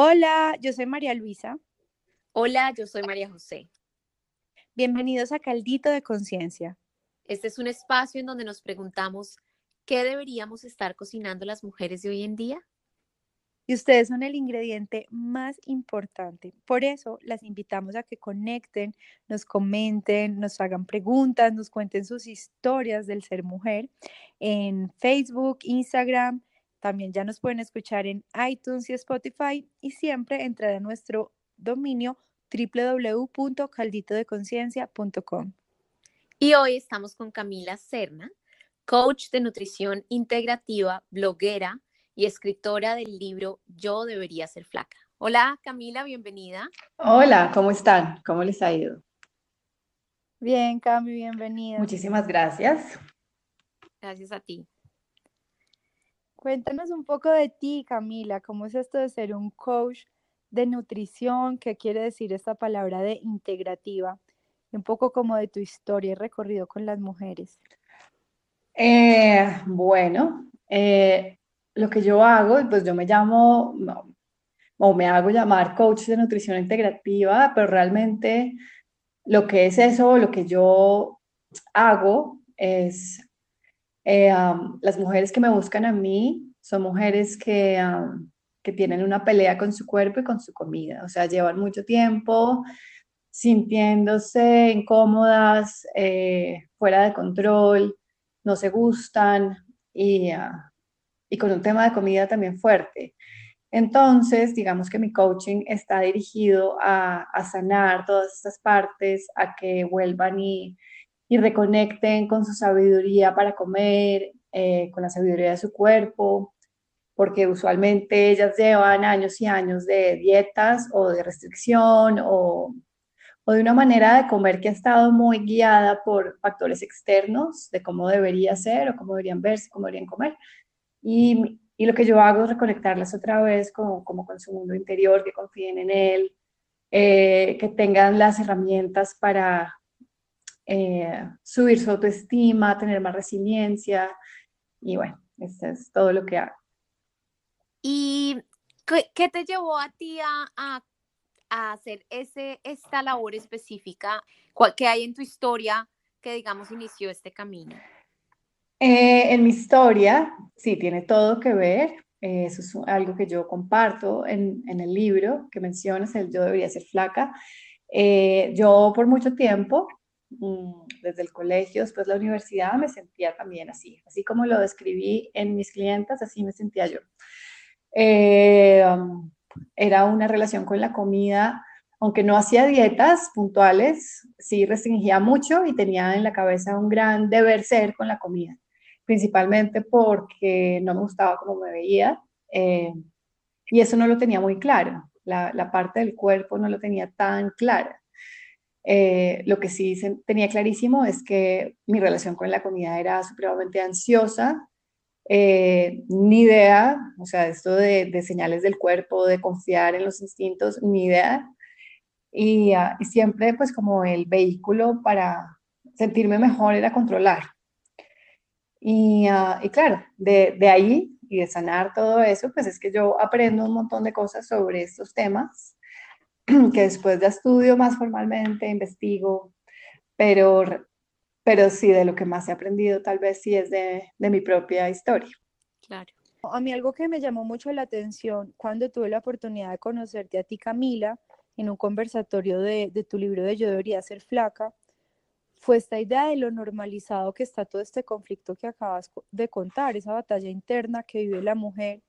Hola, yo soy María Luisa. Hola, yo soy María José. Bienvenidos a Caldito de Conciencia. Este es un espacio en donde nos preguntamos qué deberíamos estar cocinando las mujeres de hoy en día. Y ustedes son el ingrediente más importante. Por eso las invitamos a que conecten, nos comenten, nos hagan preguntas, nos cuenten sus historias del ser mujer en Facebook, Instagram, también ya nos pueden escuchar en iTunes y Spotify y siempre entrar a nuestro dominio www.calditodeconciencia.com. Y hoy estamos con Camila Serna, coach de nutrición integrativa, bloguera y escritora del libro Yo debería ser flaca. Hola Camila, bienvenida. Hola, ¿cómo están? ¿Cómo les ha ido? Bien, Cami, bienvenida. Muchísimas gracias. Gracias a ti. Cuéntanos un poco de ti, Camila, ¿cómo es esto de ser un coach de nutrición? ¿Qué quiere decir esta palabra de integrativa? Un poco como de tu historia y recorrido con las mujeres. Eh, bueno, eh, lo que yo hago, pues yo me llamo, o me hago llamar coach de nutrición integrativa, pero realmente lo que es eso, lo que yo hago es eh, las mujeres que me buscan a mí son mujeres que, que tienen una pelea con su cuerpo y con su comida, o sea, llevan mucho tiempo sintiéndose incómodas, eh, fuera de control, no se gustan y, ah, y con un tema de comida también fuerte. Entonces, digamos que mi coaching está dirigido a, a sanar todas estas partes, a que vuelvan y y reconecten con su sabiduría para comer, eh, con la sabiduría de su cuerpo, porque usualmente ellas llevan años y años de dietas o de restricción o, o de una manera de comer que ha estado muy guiada por factores externos de cómo debería ser o cómo deberían verse, cómo deberían comer. Y, y lo que yo hago es reconectarlas otra vez como con su mundo interior, que confíen en él, eh, que tengan las herramientas para eh, subir su autoestima, tener más resiliencia y bueno, eso es todo lo que hago. ¿Y qué, te llevó a ti a, hacer ese, esta labor específica que hay en tu historia que digamos inició este camino? Eh, en mi historia, sí, tiene todo que ver. Eh, eso es algo que yo comparto en, en, el libro que mencionas, el Yo debería ser flaca. yo por mucho tiempo desde el colegio, después la universidad, me sentía también así, así como lo describí en mis clientes, así me sentía yo. Eh, um, era una relación con la comida, aunque no hacía dietas puntuales, sí restringía mucho y tenía en la cabeza un gran deber ser con la comida, principalmente porque no me gustaba cómo me veía eh, y eso no lo tenía muy claro, la, la parte del cuerpo no lo tenía tan clara. Eh, lo que sí tenía clarísimo es que mi relación con la comida era supremamente ansiosa, eh, ni idea, o sea, esto de, señales del cuerpo, de confiar en los instintos, ni idea. Y, ah, siempre pues como el vehículo para sentirme mejor era controlar. Y, ah, y claro, de, de, ahí y de sanar todo eso, pues es que yo aprendo un montón de cosas sobre estos temas que después de estudio más formalmente, investigo, pero, pero sí, de lo que más he aprendido tal vez sí es de, de mi propia historia. Claro. A mí algo que me llamó mucho la atención cuando tuve la oportunidad de conocerte a ti, Camila, en un conversatorio de, de tu libro de Yo debería ser flaca, fue esta idea de lo normalizado que está todo este conflicto que acabas de contar, esa batalla interna que vive la mujer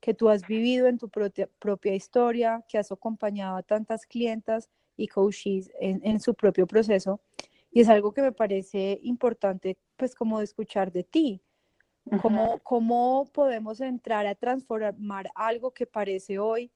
que tú has vivido en tu propia, historia, que has acompañado a tantas clientas y coaches en, su propio proceso. Y es algo que me parece importante, pues como de escuchar de ti. ¿Cómo, ¿Cómo podemos entrar a transformar algo que parece hoy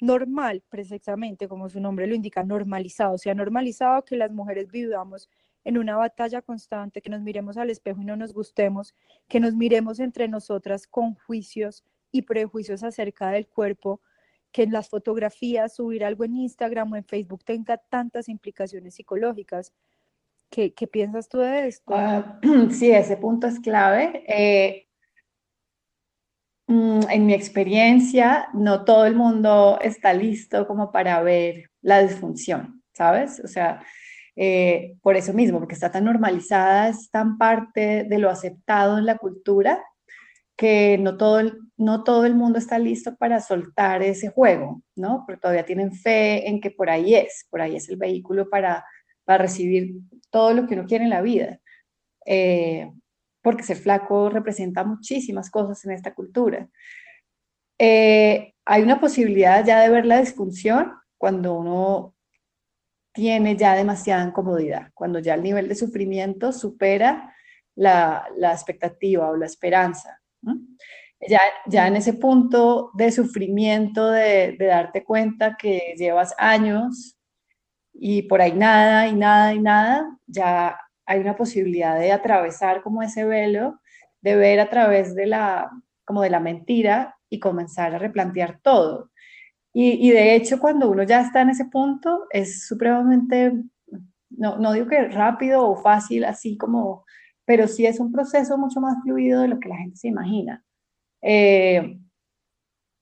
normal, precisamente como su nombre lo indica, normalizado? O sea, normalizado que las mujeres vivamos en una batalla constante, que nos miremos al espejo y no nos gustemos, que nos miremos entre nosotras con juicios y prejuicios acerca del cuerpo, que en las fotografías, subir algo en Instagram o en Facebook tenga tantas implicaciones psicológicas. ¿Qué, qué piensas tú de esto? Ah, sí, ese punto es clave. Eh, mm, en mi experiencia, no todo el mundo está listo como para ver la disfunción, ¿sabes? O sea, eh, por eso mismo, porque está tan normalizada, es tan parte de lo aceptado en la cultura, que no todo, el, no todo el mundo está listo para soltar ese juego, ¿no? Porque todavía tienen fe en que por ahí es, por ahí es el vehículo para, para recibir todo lo que uno quiere en la vida. Eh, porque ser flaco representa muchísimas cosas en esta cultura. Eh, hay una posibilidad ya de ver la disfunción cuando uno tiene ya demasiada incomodidad, cuando ya el nivel de sufrimiento supera la, la expectativa o la esperanza. Ya, ya en ese punto de sufrimiento, de, darte cuenta que llevas años y por ahí nada y nada y nada, ya hay una posibilidad de atravesar como ese velo, de ver a través de la, como de la mentira y comenzar a replantear todo. Y, y de hecho, cuando uno ya está en ese punto, es supremamente, no, no digo que rápido o fácil, así como, pero sí es un proceso mucho más fluido de lo que la gente se imagina. Eh,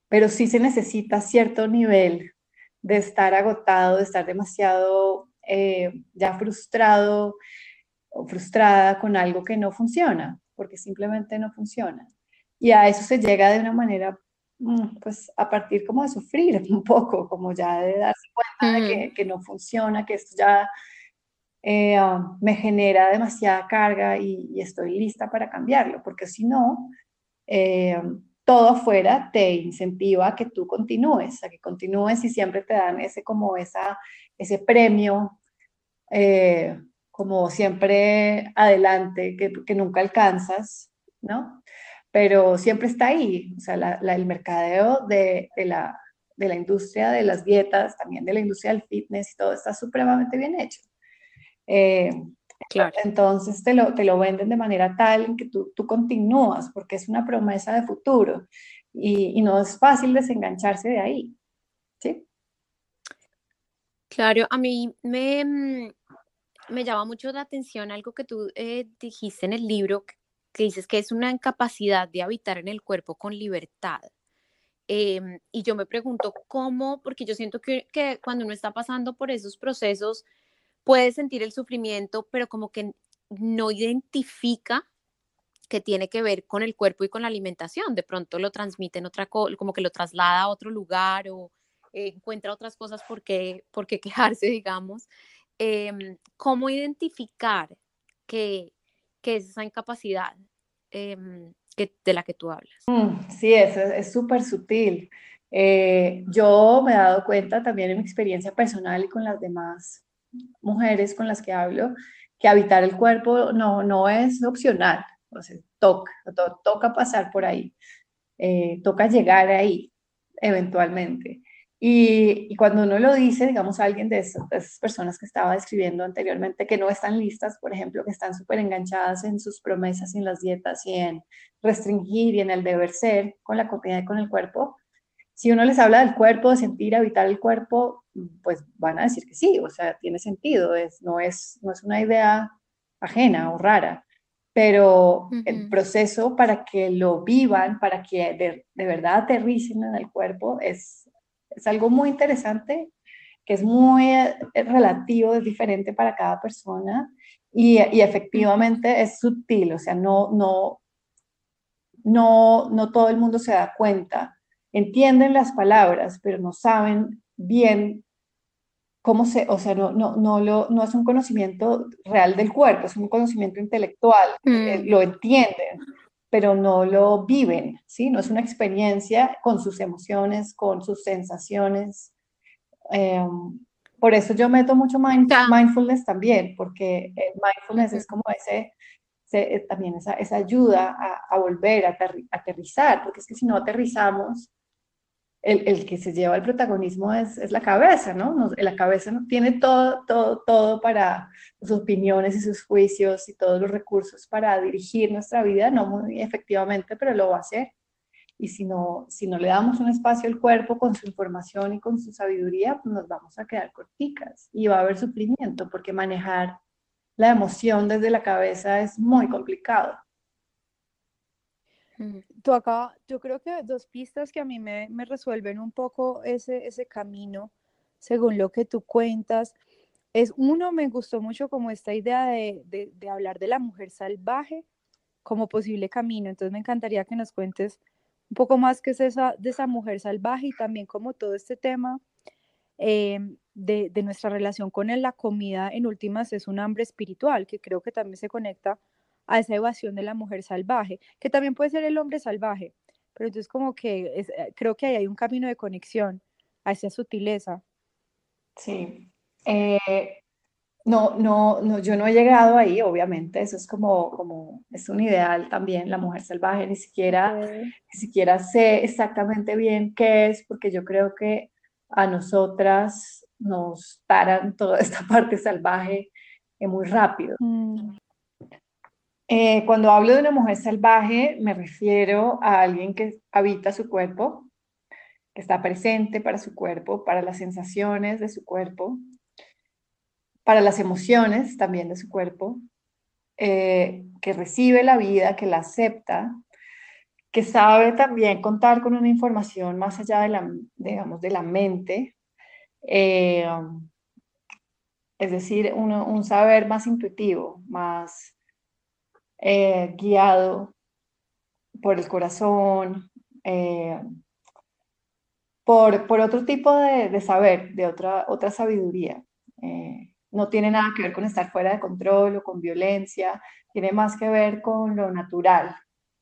pero sí se necesita cierto nivel de estar agotado, de estar demasiado eh, ya frustrado, o frustrada con algo que no funciona, porque simplemente no funciona. Y a eso se llega de una manera, mm, pues a partir como de sufrir un poco, como ya de darse cuenta de que, no funciona, que esto ya eh, um, me genera demasiada carga y, estoy lista para cambiarlo, porque si no, eh, todo afuera te incentiva a que tú continúes, a que continúes y siempre te dan ese como esa, ese premio eh, como siempre adelante, que, nunca alcanzas, ¿no? Pero siempre está ahí, o sea, el mercadeo de, la, industria de las dietas, también de la industria del fitness y todo está supremamente bien hecho. Eh, claro. Entonces te lo, te lo venden de manera tal en que tú, tú continúas, porque es una promesa de futuro y, y no es fácil desengancharse de ahí. ¿Sí? Claro, a mí me, mm, me llama mucho la atención algo que tú eh, dijiste en el libro, que dices que es una incapacidad de habitar en el cuerpo con libertad. Em, y yo me pregunto cómo, porque yo siento que, que, cuando uno está pasando por esos procesos, puede sentir el sufrimiento, pero como que no identifica que tiene que ver con el cuerpo y con la alimentación. De pronto lo transmite en otra cosa, como que lo traslada a otro lugar o eh, encuentra otras cosas por qué, quejarse, digamos. Em, cómo identificar que, que, es esa incapacidad em, que, de la que tú hablas. Mm, sí, es súper sutil. Eh, yo me he dado cuenta también en mi experiencia personal y con las demás mujeres con las que hablo, que habitar el cuerpo no, no es opcional, o sea, toca, toca pasar por ahí, eh, toca llegar ahí eventualmente. Y, cuando uno lo dice, digamos, a alguien de esas, personas que estaba describiendo anteriormente, que no están listas, por ejemplo, que están súper enganchadas en sus promesas y en las dietas y en restringir y en el deber ser con la comida y con el cuerpo, si uno les habla del cuerpo, de sentir, habitar el cuerpo, pues van a decir que sí, o sea, tiene sentido, es, no, es, no es una idea ajena o rara, pero el proceso para que lo vivan, para que de, de verdad aterricen en el cuerpo, es, es algo muy interesante, que es muy eh, relativo, es diferente para cada persona y, y efectivamente es sutil, o sea, no, no, no, no todo el mundo se da cuenta. Entienden las palabras, pero no saben bien cómo se, o sea, no, no, no, lo, no es un conocimiento real del cuerpo, es un conocimiento intelectual, eh, mm. lo entienden, pero no lo viven, ¿sí? No es una experiencia con sus emociones, con sus sensaciones. Em, por eso yo meto mucho mindfulness también, porque mindfulness es como ese, eh, también esa, esa ayuda a, a volver a aterrizar, porque es que si no aterrizamos, el, que se lleva el protagonismo es, la cabeza, ¿no? la cabeza tiene todo, todo, todo para sus opiniones y sus juicios y todos los recursos para dirigir nuestra vida, no muy efectivamente, pero lo va a hacer. Y si no, si no le damos un espacio al cuerpo con su información y con su sabiduría, pues nos vamos a quedar corticas y va a haber sufrimiento, porque manejar la emoción desde la cabeza es muy complicado. Mm. Acá, yo creo que dos pistas que a mí me, me resuelven un poco ese, ese camino, según lo que tú cuentas, es uno, me gustó mucho como esta idea de, de, hablar de la mujer salvaje como posible camino. Entonces me encantaría que nos cuentes un poco más qué es esa, de esa mujer salvaje y también como todo este tema em, de, de, nuestra relación con la comida en últimas es un hambre espiritual, que creo que también se conecta a esa evasión de la mujer salvaje, que también puede ser el hombre salvaje, pero entonces como que es, eh, creo que ahí hay un camino de conexión a esa sutileza. Sí. Eh, no, no, no, yo no he llegado ahí, obviamente, eso es como, como, es un ideal también, la mujer salvaje, ni siquiera, ni siquiera sé exactamente bien qué es, porque yo creo que a nosotras nos paran toda esta parte salvaje muy rápido. Mm. Eh, cuando hablo de una mujer salvaje, me refiero a alguien que habita su cuerpo, que está presente para su cuerpo, para las sensaciones de su cuerpo, para las emociones también de su cuerpo, eh, que recibe la vida, que la acepta, que sabe también contar con una información más allá de la, digamos, de la mente, eh, es decir, un saber más intuitivo, más eh, guiado por el corazón, por, por, otro tipo de, saber, de otra, otra sabiduría no tiene nada que ver con estar fuera de control o con violencia, tiene más que ver con lo natural,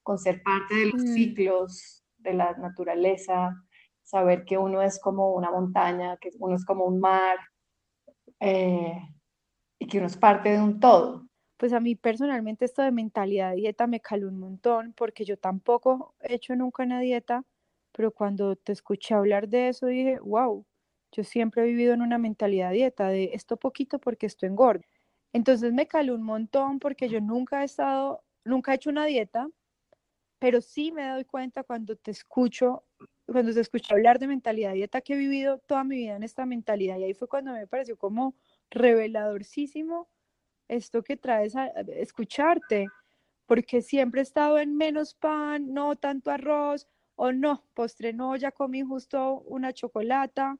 con ser parte de los mm. ciclos de la naturaleza, saber que uno es como una montaña, que uno es como un mar eh, y que uno es parte de un todo. Pues a mí personalmente esto de mentalidad de dieta me caló un montón porque yo tampoco he hecho nunca una dieta, pero cuando te escuché hablar de eso dije, wow, yo siempre he vivido en una mentalidad dieta de esto poquito porque esto engorda. Entonces me caló un montón porque yo nunca he estado, nunca he hecho una dieta, pero sí me doy cuenta cuando te escucho, cuando te escucho hablar de mentalidad dieta que he vivido toda mi vida en esta mentalidad y ahí fue cuando me pareció como reveladorcísimo esto que traes a escucharte, porque siempre he estado en menos pan, no tanto arroz, o no, postre no, ya comí justo una chocolata,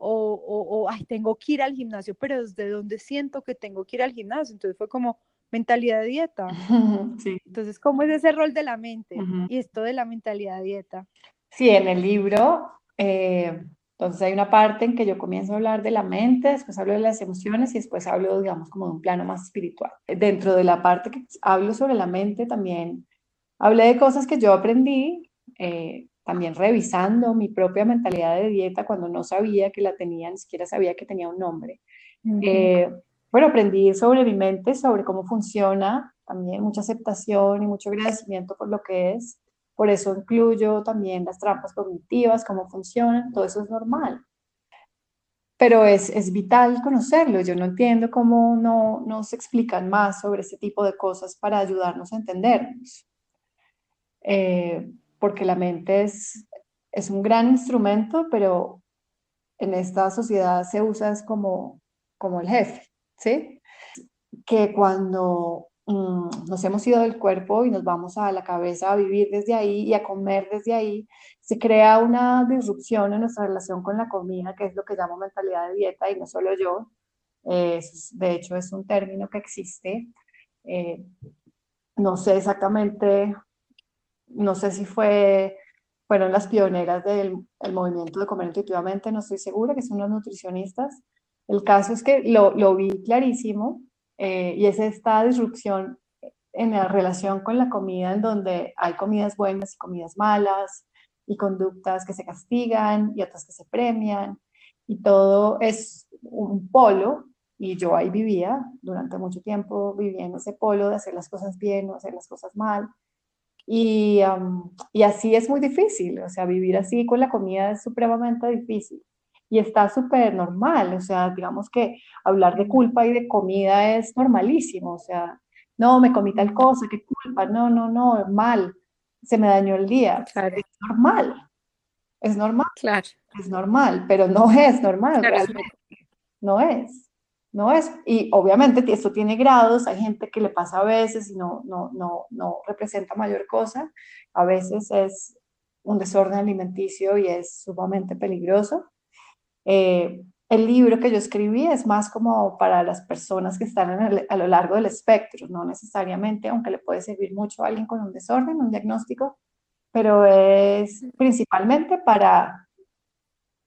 o, o, ay, tengo que ir al gimnasio, pero desde donde siento que tengo que ir al gimnasio. Entonces fue como mentalidad de dieta. Sí. Entonces, ¿cómo es ese rol de la mente y esto de la mentalidad de dieta? Sí, en el libro, eh, entonces hay una parte en que yo comienzo a hablar de la mente, después hablo de las emociones y después hablo, digamos, como de un plano más espiritual. Dentro de la parte que hablo sobre la mente también hablé de cosas que yo aprendí. Eh, también revisando mi propia mentalidad de dieta cuando no sabía que la tenía, ni siquiera sabía que tenía un nombre. Eh, bueno, aprendí sobre mi mente, sobre cómo funciona, también mucha aceptación y mucho agradecimiento por lo que es. Por eso incluyo también las trampas cognitivas, cómo funcionan, todo eso es normal. Pero es, es vital conocerlo. Yo no entiendo cómo no nos explican más sobre este tipo de cosas para ayudarnos a entendernos. Eh, porque la mente es, es un gran instrumento, pero en esta sociedad se usa como, como el jefe, ¿sí? Que cuando mm, nos hemos ido del cuerpo y nos vamos a la cabeza a vivir desde ahí y a comer desde ahí, se crea una disrupción en nuestra relación con la comida, que es lo que llamo mentalidad de dieta, y no solo yo, de hecho es un término que existe. Eh, no sé exactamente no sé si fue, fueron las pioneras del movimiento de comer intuitivamente, no estoy segura, que son los nutricionistas. El caso es que lo, lo vi clarísimo eh, y es esta disrupción en la relación con la comida, en donde hay comidas buenas y comidas malas, y conductas que se castigan y otras que se premian, y todo es un polo, y yo ahí vivía, durante mucho tiempo vivía en ese polo de hacer las cosas bien o hacer las cosas mal, y, y así es muy difícil, o sea, vivir así con la comida es supremamente difícil. Y está súper normal, o sea, digamos que hablar de culpa y de comida es normalísimo, o sea, no, me comí tal cosa, qué culpa, no, no, no, mal, se me dañó el día. Claro. Es normal, es normal. Claro. Es normal, pero no es normal, no es. no es, y obviamente esto tiene grados, hay gente que le pasa a veces y no, no, no, no representa mayor cosa, a veces es un desorden alimenticio y es sumamente peligroso. Eh, el libro que yo escribí es más como para las personas que están a lo largo del espectro, no necesariamente, aunque le puede servir mucho a alguien con un desorden, un diagnóstico, pero es principalmente para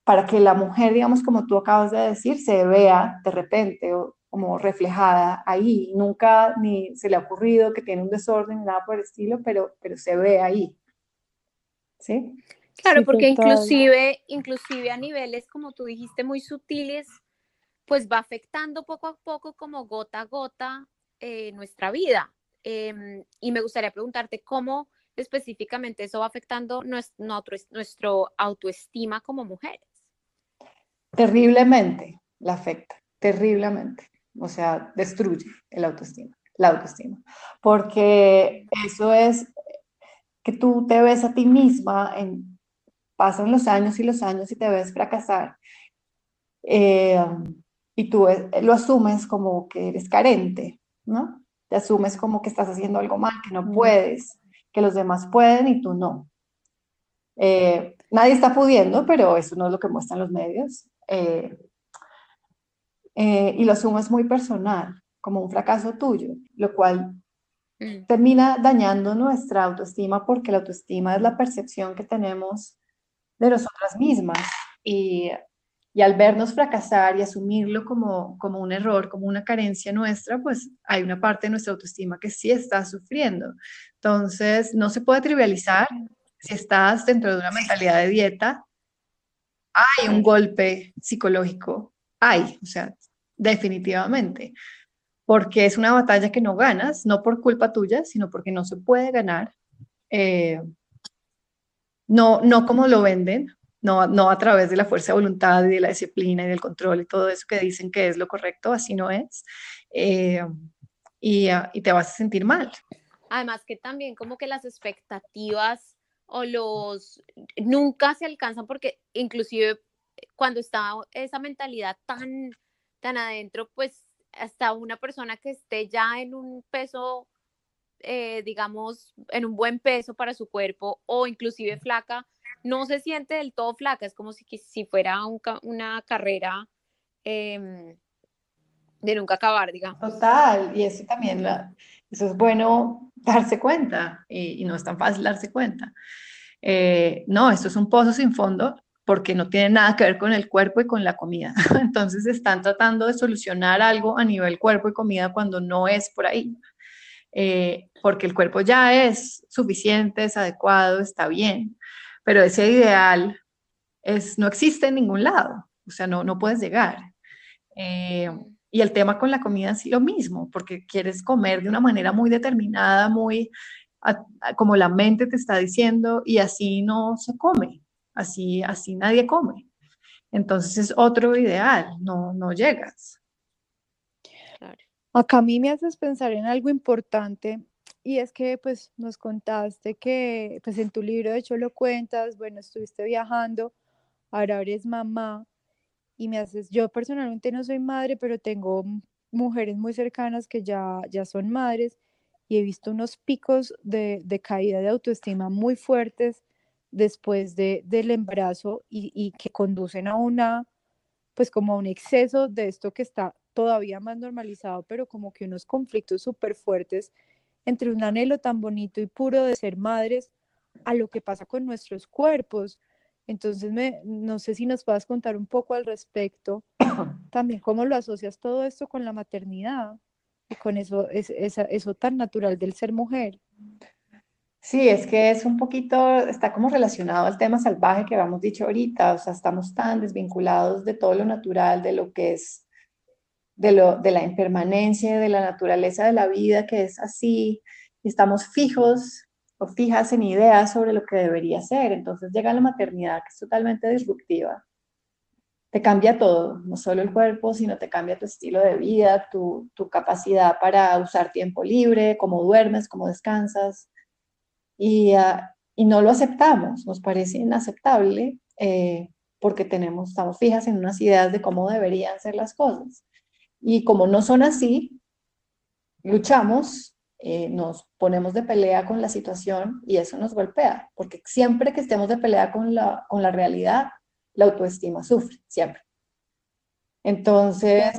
para que la mujer, digamos, como tú acabas de decir, se vea de repente o como reflejada ahí. Nunca ni se le ha ocurrido que tiene un desorden nada por el estilo, pero, pero se ve ahí. ¿Sí? Claro, porque inclusive, inclusive a niveles, como tú dijiste, muy sutiles, pues va afectando poco a poco, como gota a gota, eh, nuestra vida. Em, y me gustaría preguntarte cómo específicamente eso va afectando nuestro, nuestro autoestima como mujeres terriblemente la afecta, terriblemente. O sea, destruye el autoestima, la autoestima. Porque eso es que tú te ves a ti misma, en, pasan los años y los años y te ves fracasar. Eh, y tú lo asumes como que eres carente, ¿no? Te asumes como que estás haciendo algo mal, que no puedes, que los demás pueden y tú no. Eh, nadie está pudiendo, pero eso no es lo que muestran los medios. Eh, eh, y lo asumes muy personal, como un fracaso tuyo, lo cual mm. termina dañando nuestra autoestima porque la autoestima es la percepción que tenemos de nosotras mismas. Y, y al vernos fracasar y asumirlo como, como un error, como una carencia nuestra, pues hay una parte de nuestra autoestima que sí está sufriendo. Entonces, no se puede trivializar. Si estás dentro de una mentalidad de dieta, hay un golpe psicológico, hay, o sea, definitivamente, porque es una batalla que no ganas, no por culpa tuya, sino porque no se puede ganar, eh, no, no como lo venden, no, no a través de la fuerza de voluntad y de la disciplina y del control y todo eso que dicen que es lo correcto, así no es, eh, y, y te vas a sentir mal. Además que también como que las expectativas o los nunca se alcanzan porque inclusive cuando está esa mentalidad tan, tan adentro, pues hasta una persona que esté ya en un peso, eh, digamos, en un buen peso para su cuerpo o inclusive flaca, no se siente del todo flaca, es como si, si fuera una carrera em, de nunca acabar, digamos. Total, y eso también, eso es bueno darse cuenta y, no es tan fácil darse cuenta. Eh, no, esto es un pozo sin fondo porque no tiene nada que ver con el cuerpo y con la comida. Entonces están tratando de solucionar algo a nivel cuerpo y comida cuando no es por ahí. Eh, porque el cuerpo ya es suficiente, es adecuado, está bien, pero ese ideal es, no existe en ningún lado, o sea, no, no puedes llegar. Eh, y el tema con la comida es lo mismo, porque quieres comer de una manera muy determinada, muy como la mente te está diciendo, y así no se come, así, así nadie come. Entonces es otro ideal, no, no llegas. Acá a mí me haces pensar en algo importante y es que pues nos contaste que pues en tu libro de hecho lo cuentas, bueno, estuviste viajando, ahora eres mamá y me haces, yo personalmente no soy madre, pero tengo mujeres muy cercanas que ya, ya son madres y he visto unos picos de, caída de autoestima muy fuertes después de, del embarazo y, que conducen a una, pues como a un exceso de esto que está todavía más normalizado, pero como que unos conflictos súper fuertes entre un anhelo tan bonito y puro de ser madres a lo que pasa con nuestros cuerpos. Entonces, me, no sé si nos puedas contar un poco al respecto, también cómo lo asocias todo esto con la maternidad y con eso, es, eso tan natural del ser mujer. Sí, es que es un poquito, está como relacionado al tema salvaje que habíamos dicho ahorita, o sea, estamos tan desvinculados de todo lo natural, de lo que es, de, lo, de la impermanencia, de la naturaleza de la vida que es así, y estamos fijos fijas en ideas sobre lo que debería ser. Entonces llega la maternidad que es totalmente disruptiva. Te cambia todo, no solo el cuerpo, sino te cambia tu estilo de vida, tu, capacidad para usar tiempo libre, cómo duermes, cómo descansas. Y, ah, no lo aceptamos, nos parece inaceptable eh, porque tenemos, estamos fijas en unas ideas de cómo deberían ser las cosas. Y como no son así, luchamos, eh, nos ponemos de pelea con la situación y eso nos golpea, porque siempre que estemos de pelea con la, con la realidad, la autoestima sufre, siempre. Entonces,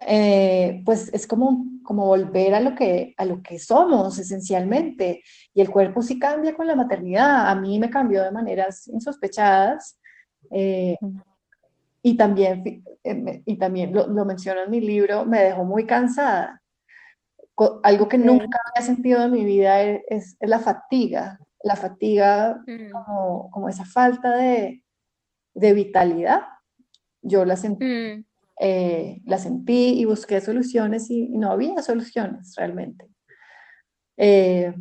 eh, pues es como, como volver a lo, que, a lo que somos esencialmente. Y el cuerpo sí cambia con la maternidad. A mí me cambió de maneras insospechadas. Eh, y también, eh, y también lo, lo, menciono en mi libro, me dejó muy cansada. Algo que nunca había sentido en mi vida es, es la fatiga. La fatiga mm. como, como esa falta de, de vitalidad. Yo la sentí. Mm. Eh, la sentí y busqué soluciones y, no había soluciones realmente. Eh,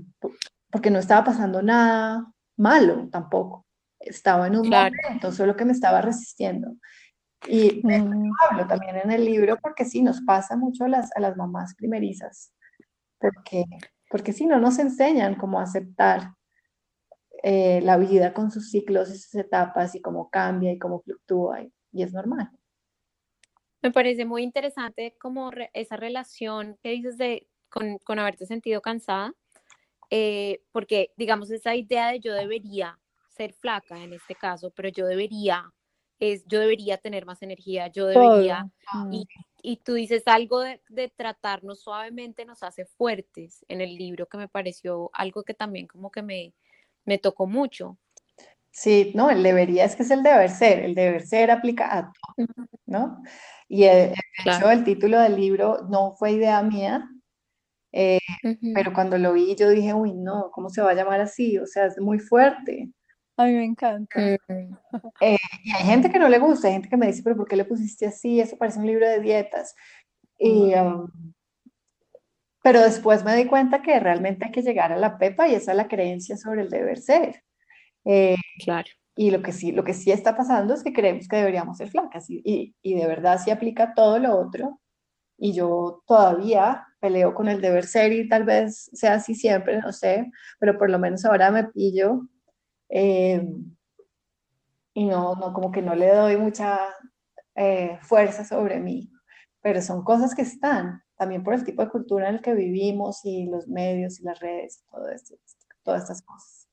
porque no estaba pasando nada malo tampoco. Estaba en un momento, solo que me estaba resistiendo. Y mm. hablo también en el libro porque sí, nos pasa mucho a las, a las mamás primerizas, porque, porque sí, no nos enseñan cómo aceptar eh, la vida con sus ciclos y sus etapas y cómo cambia y cómo fluctúa y es normal. Me parece muy interesante como esa relación que dices de con, con haberte sentido cansada, eh, porque digamos esa idea de yo debería ser flaca en este caso, pero yo debería, es yo debería tener más energía, yo debería, y, y, tú dices algo de, de, tratarnos suavemente nos hace fuertes en el libro, que me pareció algo que también como que me, me tocó mucho. Sí, no, el debería es que es el deber ser, el deber ser aplica a todo, ¿no? Y de hecho el título del libro no fue idea mía, eh, pero cuando lo vi yo dije, uy, no, ¿cómo se va a llamar así? O sea, es muy fuerte. A mí me encanta. Mm. Eh, y hay gente que no le gusta, hay gente que me dice, pero ¿por qué le pusiste así? Eso parece un libro de dietas. Y, um, pero después me di cuenta que realmente hay que llegar a la pepa y esa es la creencia sobre el deber ser. Eh, claro. Y lo que, sí, lo que sí está pasando es que creemos que deberíamos ser flacas y, y, de verdad sí aplica todo lo otro. Y yo todavía peleo con el deber ser y tal vez sea así siempre, no sé, pero por lo menos ahora me pillo eh, y no, no, como que no le doy mucha eh, fuerza sobre mí, pero son cosas que están, también por el tipo de cultura en el que vivimos y los medios y las redes, todo esto, todas estas cosas.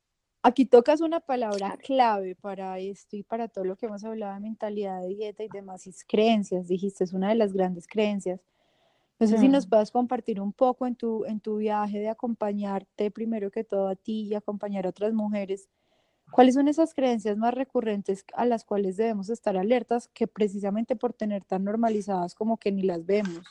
Aquí tocas una palabra clave para esto y para todo lo que hemos hablado de mentalidad de dieta y demás, y creencias, dijiste, es una de las grandes creencias. No sé si nos mm. puedas compartir un poco en tu, en tu viaje de acompañarte primero que todo a ti y acompañar a otras mujeres. ¿Cuáles son esas creencias más recurrentes a las cuales debemos estar alertas que precisamente por tener tan normalizadas como que ni las vemos?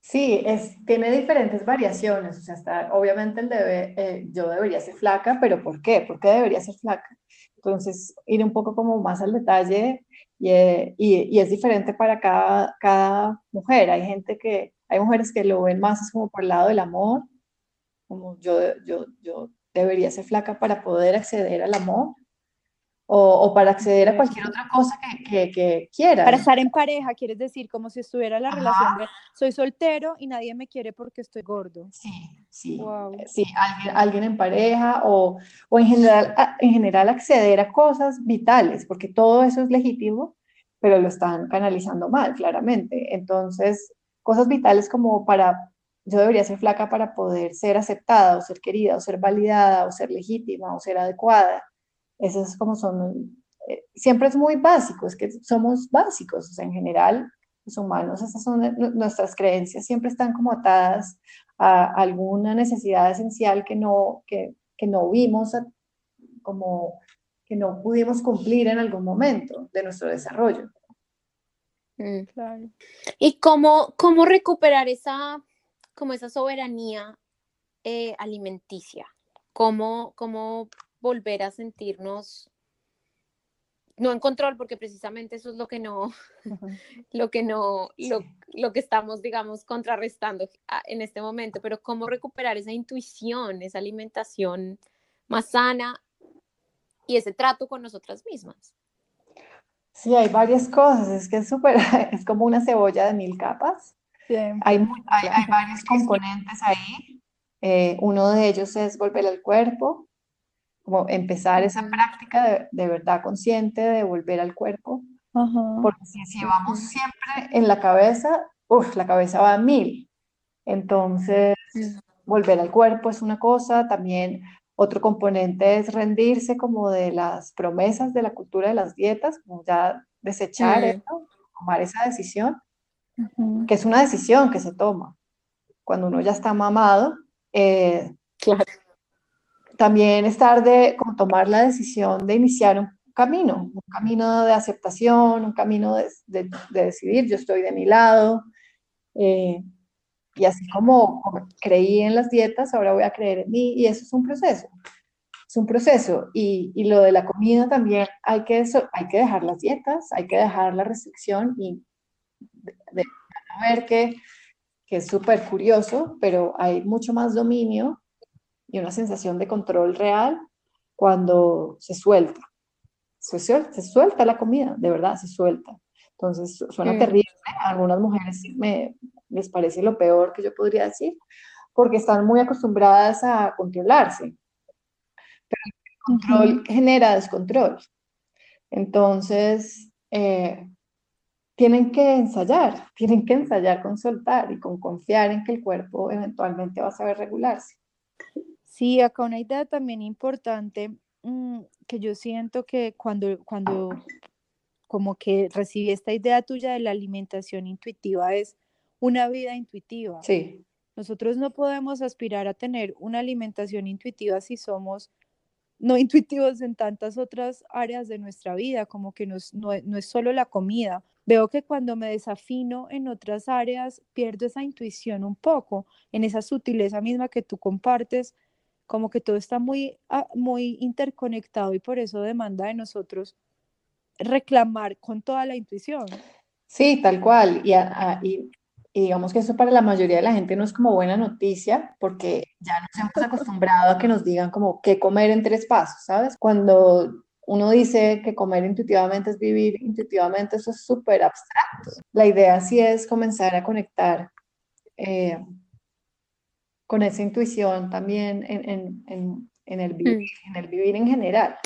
Sí, es, tiene diferentes variaciones, o sea, está, obviamente el debe, eh, yo debería ser flaca, pero ¿por qué? ¿Por qué debería ser flaca? Entonces, ir un poco como más al detalle y, eh, y, y, es diferente para cada, cada mujer. Hay gente que, hay mujeres que lo ven más como por el lado del amor, como yo, yo, yo debería ser flaca para poder acceder al amor o, para acceder a cualquier otra cosa que, que, quieras. Para estar en pareja, quieres decir, como si estuviera la relación de soy soltero y nadie me quiere porque estoy gordo. Sí, sí. Sí, alguien, alguien, en pareja o, o en, general, en general acceder a cosas vitales, porque todo eso es legítimo, pero lo están canalizando mal, claramente. Entonces, cosas vitales como para, yo debería ser flaca para poder ser aceptada o ser querida o ser validada o ser legítima o ser adecuada esos como son, eh, siempre es muy básico, es que somos básicos, o sea, en general, los humanos, esas son nuestras creencias, siempre están como atadas a alguna necesidad esencial que no, que, que no vimos, como que no pudimos cumplir en algún momento de nuestro desarrollo. Mm. claro. ¿Y cómo, cómo recuperar esa, como esa soberanía eh, alimenticia? ¿Cómo, ¿Cómo volver a sentirnos no en control, porque precisamente eso es lo que no, lo que no, lo, lo, que estamos, digamos, contrarrestando en este momento, pero cómo recuperar esa intuición, esa alimentación más sana y ese trato con nosotras mismas. Sí, hay varias cosas, es que es súper, es como una cebolla de mil capas. Hay, hay, hay, varios componentes ahí. Eh, uno de ellos es volver al cuerpo, como empezar esa práctica de, verdad consciente de volver al cuerpo, Porque si, llevamos siempre en la cabeza, uff, la cabeza va a mil. Entonces, volver al cuerpo es una cosa, también otro componente es rendirse como de las promesas de la cultura de las dietas, como ya desechar eso, tomar esa decisión, que es una decisión que se toma cuando uno ya está mamado. Eh, claro. También estar de como tomar la decisión de iniciar un camino, un camino de aceptación, un camino de, de, decidir, yo estoy de mi lado. Eh, y así como, creí en las dietas, ahora voy a creer en mí y eso es un proceso. Es un proceso. Y, y lo de la comida también, hay que, hay que dejar las dietas, hay que dejar la restricción y de, ver que, que es súper curioso, pero hay mucho más dominio y una sensación de control real cuando se suelta se suelta, la comida, de verdad, se suelta. Entonces, suena mm. terrible, a algunas mujeres me, les parece lo peor que yo podría decir, porque están muy acostumbradas a controlarse. Pero el control genera descontrol. Entonces, eh, tienen que ensayar, tienen que ensayar con soltar y con confiar en que el cuerpo eventualmente va a saber regularse. Sí, acá una idea también importante Mm, que yo siento que cuando, cuando como que recibí esta idea tuya de la alimentación intuitiva es una vida intuitiva. Sí. Nosotros no podemos aspirar a tener una alimentación intuitiva si somos no intuitivos en tantas otras áreas de nuestra vida, como que no, no es solo la comida. Veo que cuando me desafino en otras áreas, pierdo esa intuición un poco, en esa sutileza misma que tú compartes, como que todo está muy, ah, muy interconectado y por eso demanda de nosotros reclamar con toda la intuición. Sí, tal cual. Y, digamos que eso para la mayoría de la gente no es como buena noticia porque ya nos hemos acostumbrado a que nos digan como qué comer en tres pasos, ¿sabes? Cuando uno dice que comer intuitivamente es vivir intuitivamente, eso es súper abstracto. La idea sí es comenzar a conectar eh, con esa intuición también en, en, en, el, vivir, mm. en el vivir en general.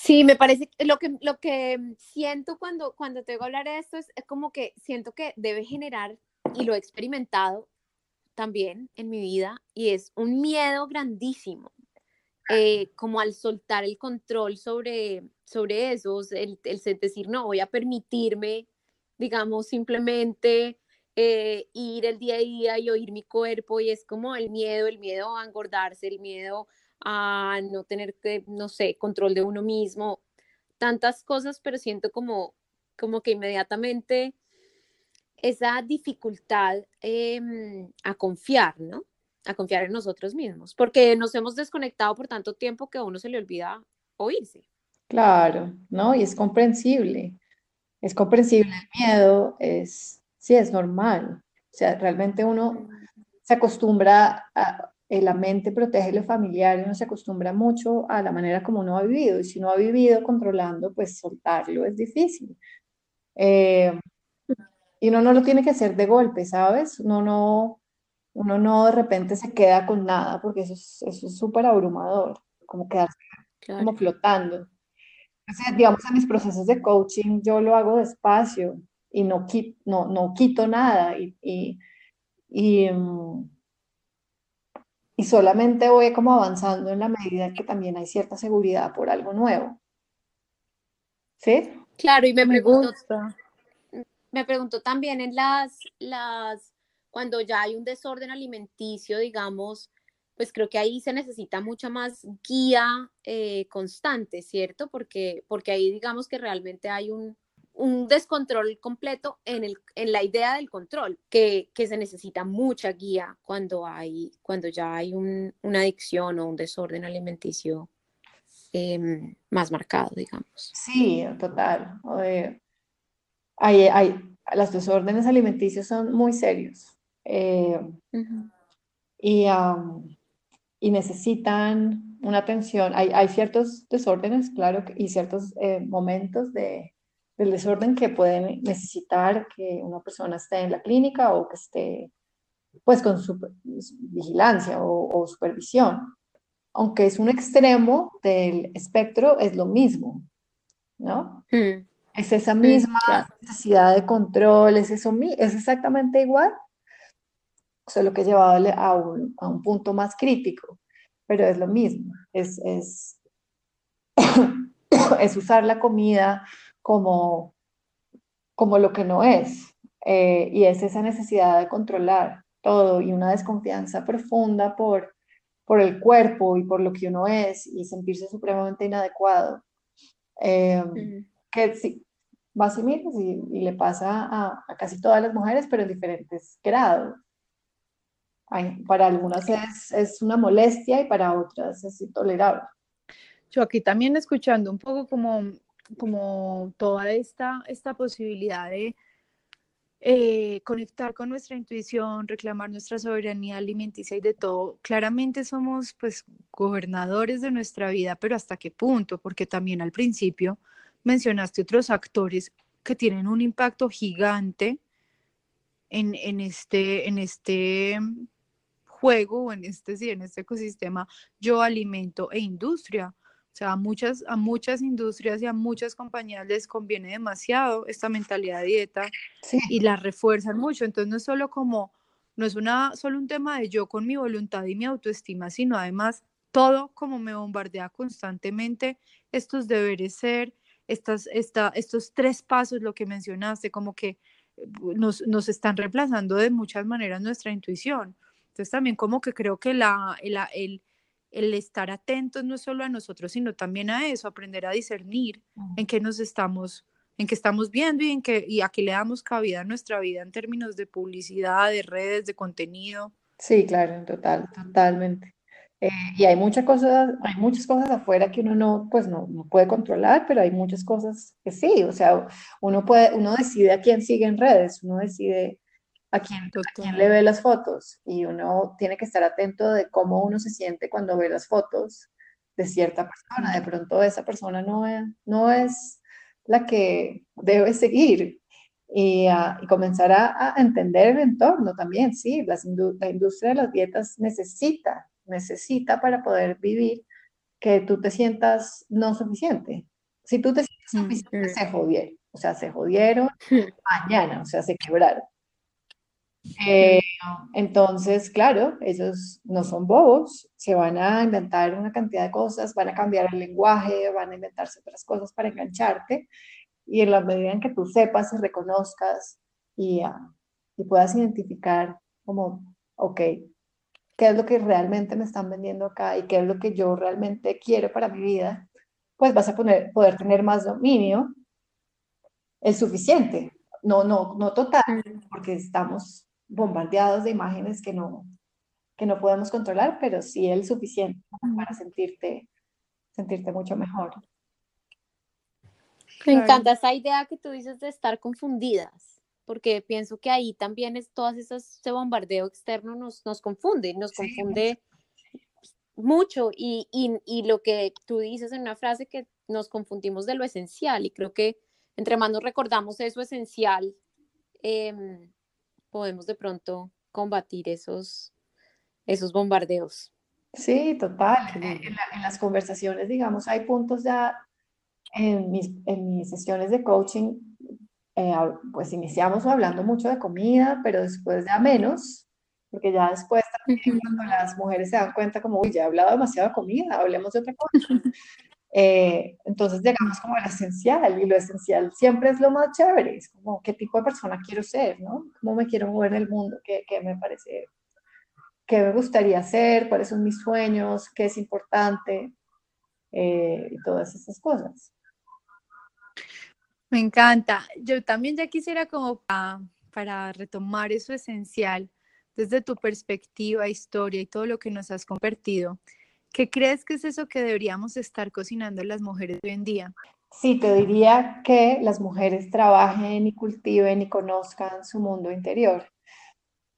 Sí, me parece lo que lo que siento cuando cuando te a hablar de esto es, como que siento que debe generar y lo he experimentado también en mi vida y es un miedo grandísimo, eh, como al soltar el control sobre sobre eso, el, el decir no voy a permitirme, digamos simplemente eh, ir el día a día y oír mi cuerpo y es como el miedo, el miedo a engordarse, el miedo a no tener que, no sé, control de uno mismo, tantas cosas, pero siento como, como que inmediatamente esa dificultad em, a confiar, ¿no? A confiar en nosotros mismos, porque nos hemos desconectado por tanto tiempo que a uno se le olvida oírse. Claro, ¿no? Y es comprensible. Es comprensible el miedo, es sí es normal. O sea, realmente uno se acostumbra a, eh, la mente protege lo familiar uno se acostumbra mucho a la manera como uno ha vivido. Y si no ha vivido controlando, pues soltarlo es difícil. Eh, y uno no lo tiene que hacer de golpe, ¿sabes? Uno no, uno no de repente se queda con nada, porque eso es eso súper abrumador, como quedarse como flotando. Sea, digamos, en mis procesos de coaching yo lo hago despacio, y no, no, no quito nada y, y, mm, y, solamente voy como avanzando en la medida que también hay cierta seguridad por algo nuevo. ¿Sí? Claro, y me, pregunto, me pregunto también en las, las, cuando ya hay un desorden alimenticio, digamos, pues creo que ahí se necesita mucha más guía eh, constante, ¿cierto? Porque, porque ahí digamos que realmente hay un, un descontrol completo en, el, en la idea del control, que, que, se necesita mucha guía cuando, hay, cuando ya hay un, una adicción o un desorden alimenticio em, más marcado, digamos. Sí, total. hay, hay, los desórdenes alimenticios son muy serios eh, y, y, necesitan una atención. Hay, hay ciertos desórdenes, claro, y ciertos eh, momentos de del desorden que pueden necesitar que una persona esté en la clínica o que esté pues con su vigilancia o, supervisión. Aunque es un extremo del espectro, es lo mismo, ¿no? Hmm. Es esa misma necesidad de control, es, eso, es exactamente igual, solo que llevado a un, a un punto más crítico, pero es lo mismo, es, es, es usar la comida como, como lo que no es, eh, y es esa necesidad de controlar todo y una desconfianza profunda por, por el cuerpo y por lo que uno es y sentirse supremamente inadecuado. Eh, que sí, vas y miras y, le pasa a, casi todas las mujeres, pero en diferentes grados. Para algunas es, es, una molestia y para otras es intolerable. Yo aquí también escuchando un poco como, como toda esta, esta posibilidad de eh, conectar con nuestra intuición, reclamar nuestra soberanía alimenticia y de todo. Claramente somos pues gobernadores de nuestra vida, pero ¿hasta qué punto? Porque también al principio mencionaste otros actores que tienen un impacto gigante en, en este, en este juego, en este, sí, en este ecosistema yo alimento e industria. O sea, a muchas, a muchas industrias y a muchas compañías les conviene demasiado esta mentalidad de dieta y la refuerzan mucho. Entonces no es solo como, no es una, solo un tema de yo con mi voluntad y mi autoestima, sino además todo como me bombardea constantemente estos deberes ser, estas, esta, estos tres pasos, lo que mencionaste, como que eh, nos, nos están reemplazando de muchas maneras nuestra intuición. Entonces también como que creo que la, el, el el estar atentos no solo a nosotros, sino también a eso, aprender a discernir en qué nos estamos, en qué estamos viendo y en qué, y a qué le damos cabida a nuestra vida en términos de publicidad, de redes, de contenido. Sí, claro, total, totalmente. Eh, y hay muchas cosas, hay muchas cosas afuera que uno no, pues no, no, puede controlar, pero hay muchas cosas que sí, o sea, uno puede, uno decide a quién sigue en redes, uno decide a quién, le ve las fotos y uno tiene que estar atento de cómo uno se siente cuando ve las fotos de cierta persona. De pronto esa persona no es, no es la que debe seguir y, y comenzar a, entender el entorno también. Sí, la industria de las dietas necesita, necesita para poder vivir que tú te sientas no suficiente. Si tú te sientes mm, suficiente, se jodieron. O sea, se jodieron mañana, o sea, se quebraron. Eh, entonces, claro, ellos no son bobos, se van a inventar una cantidad de cosas, van a cambiar el lenguaje, van a inventarse otras cosas para engancharte. Y en la medida en que tú sepas y reconozcas y, ah, y puedas identificar como, ok, qué es lo que realmente me están vendiendo acá y qué es lo que yo realmente quiero para mi vida, pues vas a poner, poder tener más dominio, el suficiente, no, no, no total, porque estamos bombardeados de imágenes que no, que no podemos controlar, pero sí el suficiente para sentirte, sentirte mucho mejor. Me encanta esa idea que tú dices de estar confundidas, porque pienso que ahí también es todas esas, ese bombardeo externo nos, nos confunde, nos confunde mucho y, y, y, lo que tú dices en una frase que nos confundimos de lo esencial y creo que entre más nos recordamos eso esencial, eh, podemos de pronto combatir esos, esos bombardeos. Sí, total. En, las conversaciones, digamos, hay puntos ya en mis, en mis sesiones de coaching, eh, pues iniciamos hablando mucho de comida, pero después ya menos, porque ya después también cuando las mujeres se dan cuenta como, uy, ya he hablado demasiado de comida, hablemos de otra cosa. Eh, entonces llegamos como a lo esencial y lo esencial siempre es lo más chévere, es como qué tipo de persona quiero ser, ¿no? ¿Cómo me quiero mover en el mundo? ¿Qué, qué me parece? ¿Qué me gustaría hacer? ¿Cuáles son mis sueños? ¿Qué es importante? Eh, y todas esas cosas. Me encanta. Yo también ya quisiera como para, para retomar eso esencial desde tu perspectiva, historia y todo lo que nos has compartido. ¿Qué crees que es eso que deberíamos estar cocinando las mujeres hoy en día? Sí, te diría que las mujeres trabajen y cultiven y conozcan su mundo interior,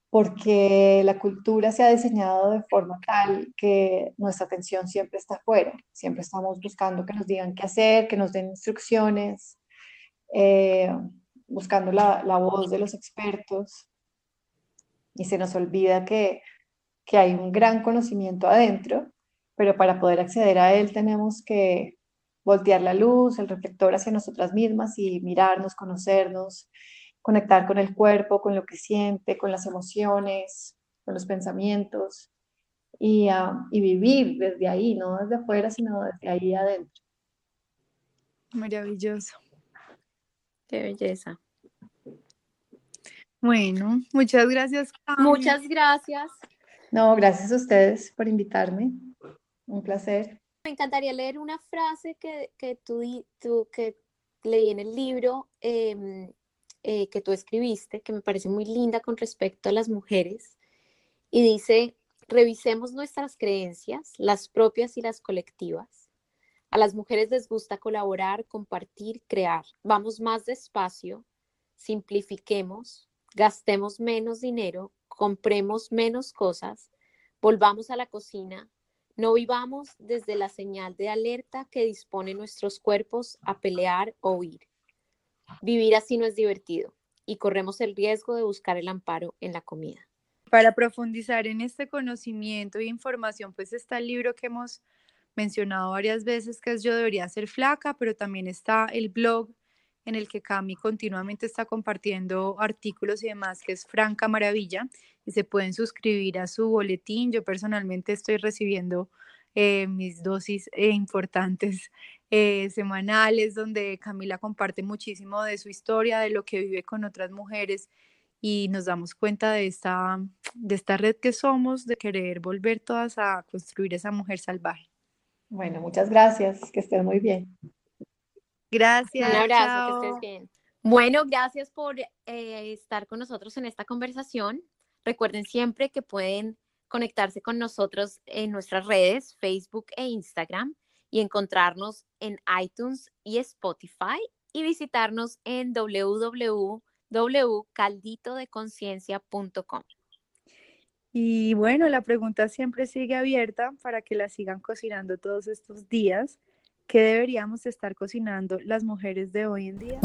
porque la cultura se ha diseñado de forma tal que nuestra atención siempre está afuera, siempre estamos buscando que nos digan qué hacer, que nos den instrucciones, eh, buscando la, la, voz de los expertos, y se nos olvida que, que hay un gran conocimiento adentro pero para poder acceder a él tenemos que, voltear la luz, el reflector hacia nosotras mismas y mirarnos, conocernos, conectar con el cuerpo, con lo que siente, con las emociones, con los pensamientos y, ah, y vivir desde ahí, no desde afuera, sino desde ahí adentro. Maravilloso. Qué belleza. Bueno, muchas gracias. Muchas gracias. No, gracias a ustedes por invitarme. Un placer. Me encantaría leer una frase que, que tú, tú, que leí en el libro em, eh, que tú escribiste, que me parece muy linda con respecto a las mujeres, y dice, revisemos nuestras creencias, las propias y las colectivas. A las mujeres les gusta colaborar, compartir, crear. Vamos más despacio, simplifiquemos, gastemos menos dinero, compremos menos cosas, volvamos a la cocina, no vivamos desde la señal de alerta que dispone nuestros cuerpos a pelear o huir. Vivir así no es divertido y corremos el riesgo de buscar el amparo en la comida. Para profundizar en este conocimiento e información, pues está el libro que hemos mencionado varias veces, que es Yo debería ser flaca, pero también está el blog en el que Cami continuamente está compartiendo artículos y demás, que es Franca Maravilla, y se pueden suscribir a su boletín. Yo personalmente estoy recibiendo eh, mis dosis eh, importantes eh, semanales, donde Camila comparte muchísimo de su historia, de lo que vive con otras mujeres y nos damos cuenta de esta, de esta red que somos, de querer volver todas a construir esa mujer salvaje. Bueno, muchas gracias, que estén muy bien. Gracias. Un abrazo, que estés bien. Bueno, gracias por eh, estar con nosotros en esta conversación. Recuerden siempre que pueden conectarse con nosotros en nuestras redes, Facebook e Instagram, y encontrarnos en iTunes y Spotify y visitarnos en www.calditodeconciencia.com. Y bueno, la pregunta siempre sigue abierta para que la sigan cocinando todos estos días. ¿Qué deberíamos estar cocinando las mujeres de hoy en día?